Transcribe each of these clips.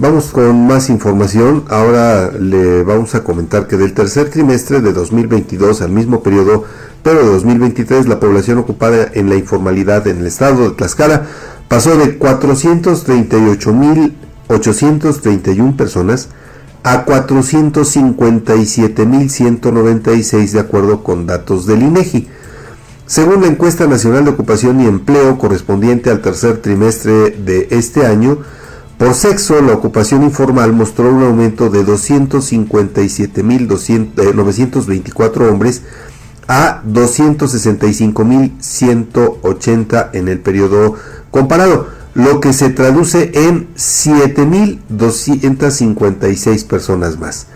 Vamos con más información. Ahora le vamos a comentar que del tercer trimestre de 2022 al mismo periodo, pero de 2023, la población ocupada en la informalidad en el estado de Tlaxcala pasó de 438.831 personas a 457.196 de acuerdo con datos del INEGI. Según la encuesta nacional de ocupación y empleo correspondiente al tercer trimestre de este año, por sexo, la ocupación informal mostró un aumento de 257.924 eh, hombres a 265.180 en el periodo comparado, lo que se traduce en 7.256 personas más.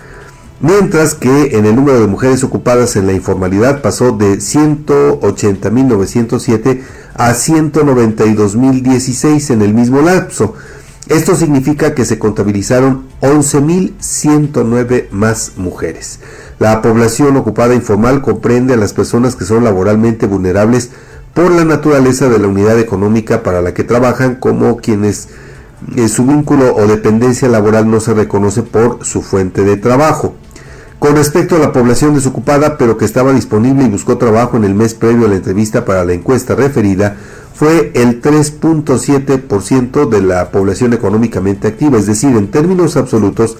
Mientras que en el número de mujeres ocupadas en la informalidad pasó de 180.907 a 192.016 en el mismo lapso esto significa que se contabilizaron 11.109 más mujeres. La población ocupada informal comprende a las personas que son laboralmente vulnerables por la naturaleza de la unidad económica para la que trabajan, como quienes eh, su vínculo o dependencia laboral no se reconoce por su fuente de trabajo. Con respecto a la población desocupada, pero que estaba disponible y buscó trabajo en el mes previo a la entrevista para la encuesta referida, fue el 3.7% de la población económicamente activa, es decir, en términos absolutos,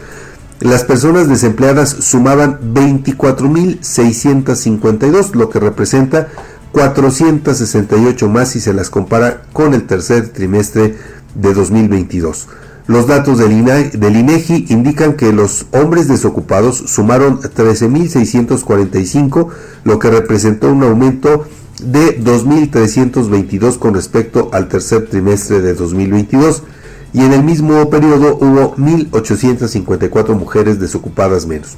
las personas desempleadas sumaban 24.652, lo que representa 468 más si se las compara con el tercer trimestre de 2022. Los datos del, INEGI indican que los hombres desocupados sumaron 13.645, lo que representó un aumento 2.322 con respecto al tercer trimestre de 2022 y en el mismo periodo hubo 1.854 mujeres desocupadas menos.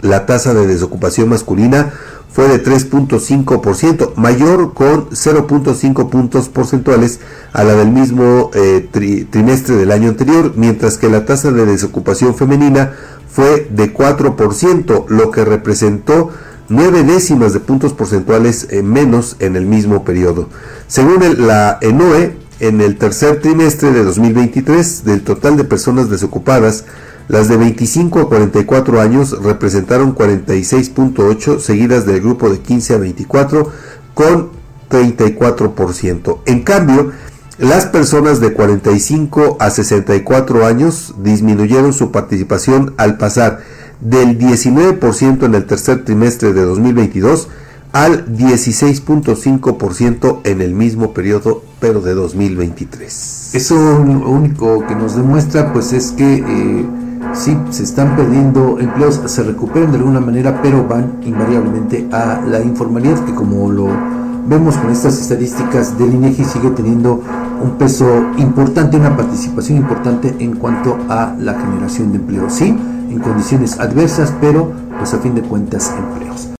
La tasa de desocupación masculina fue de 3.5%, mayor con 0.5 puntos porcentuales a la del mismo eh, trimestre del año anterior, mientras que la tasa de desocupación femenina fue de 4%, lo que representó nueve décimas de puntos porcentuales eh, menos en el mismo periodo. Según la ENOE, en el tercer trimestre de 2023, del total de personas desocupadas, las de 25 a 44 años representaron 46.8, seguidas del grupo de 15 a 24 con 34%. En cambio, las personas de 45 a 64 años disminuyeron su participación al pasar del 19% en el tercer trimestre de 2022 al 16.5% en el mismo periodo, pero de 2023. Eso lo único que nos demuestra pues es que eh, sí, se están perdiendo empleos, se recuperan de alguna manera, pero van invariablemente a la informalidad, que como lo vemos con estas estadísticas del INEGI sigue teniendo un peso importante, una participación importante en cuanto a la generación de empleo. Sí, en condiciones adversas, pero pues a fin de cuentas empleos.